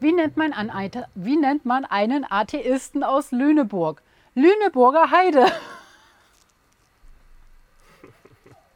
Wie nennt man, an, wie nennt man einen Atheisten aus Lüneburg? Lüneburger Heide.